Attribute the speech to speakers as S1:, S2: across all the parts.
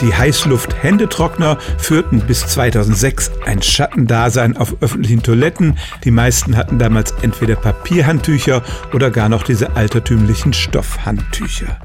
S1: Die Heißluft-Händetrockner führten bis 2006 ein Schattendasein auf öffentlichen Toiletten. Die meisten hatten damals entweder Papierhandtücher oder gar noch diese altertümlichen Stoffhandtücher.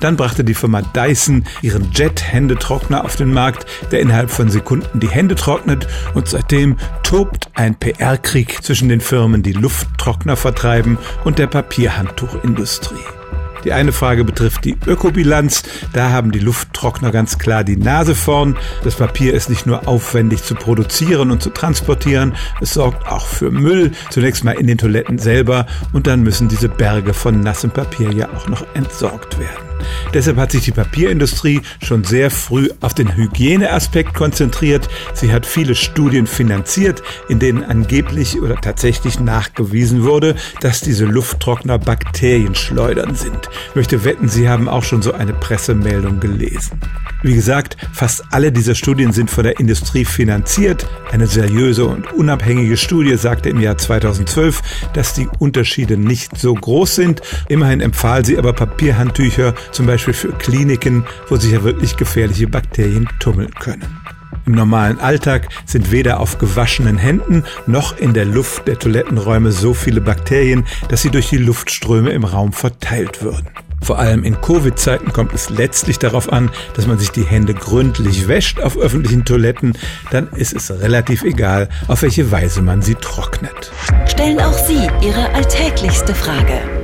S1: Dann brachte die Firma Dyson ihren Jet-Händetrockner auf den Markt, der innerhalb von Sekunden die Hände trocknet und seitdem tobt ein PR-Krieg zwischen den Firmen, die Lufttrockner vertreiben und der Papierhandtuchindustrie. Die eine Frage betrifft die Ökobilanz. Da haben die Lufttrockner ganz klar die Nase vorn. Das Papier ist nicht nur aufwendig zu produzieren und zu transportieren, es sorgt auch für Müll, zunächst mal in den Toiletten selber und dann müssen diese Berge von nassem Papier ja auch noch entsorgt werden. Deshalb hat sich die Papierindustrie schon sehr früh auf den Hygieneaspekt konzentriert. Sie hat viele Studien finanziert, in denen angeblich oder tatsächlich nachgewiesen wurde, dass diese Lufttrockner Bakterienschleudern sind. Ich möchte wetten, Sie haben auch schon so eine Pressemeldung gelesen. Wie gesagt, fast alle dieser Studien sind von der Industrie finanziert. Eine seriöse und unabhängige Studie sagte im Jahr 2012, dass die Unterschiede nicht so groß sind. Immerhin empfahl sie aber Papierhandtücher, zum Beispiel für Kliniken, wo sich ja wirklich gefährliche Bakterien tummeln können. Im normalen Alltag sind weder auf gewaschenen Händen noch in der Luft der Toilettenräume so viele Bakterien, dass sie durch die Luftströme im Raum verteilt würden. Vor allem in Covid-Zeiten kommt es letztlich darauf an, dass man sich die Hände gründlich wäscht auf öffentlichen Toiletten. Dann ist es relativ egal, auf welche Weise man sie trocknet.
S2: Stellen auch Sie Ihre alltäglichste Frage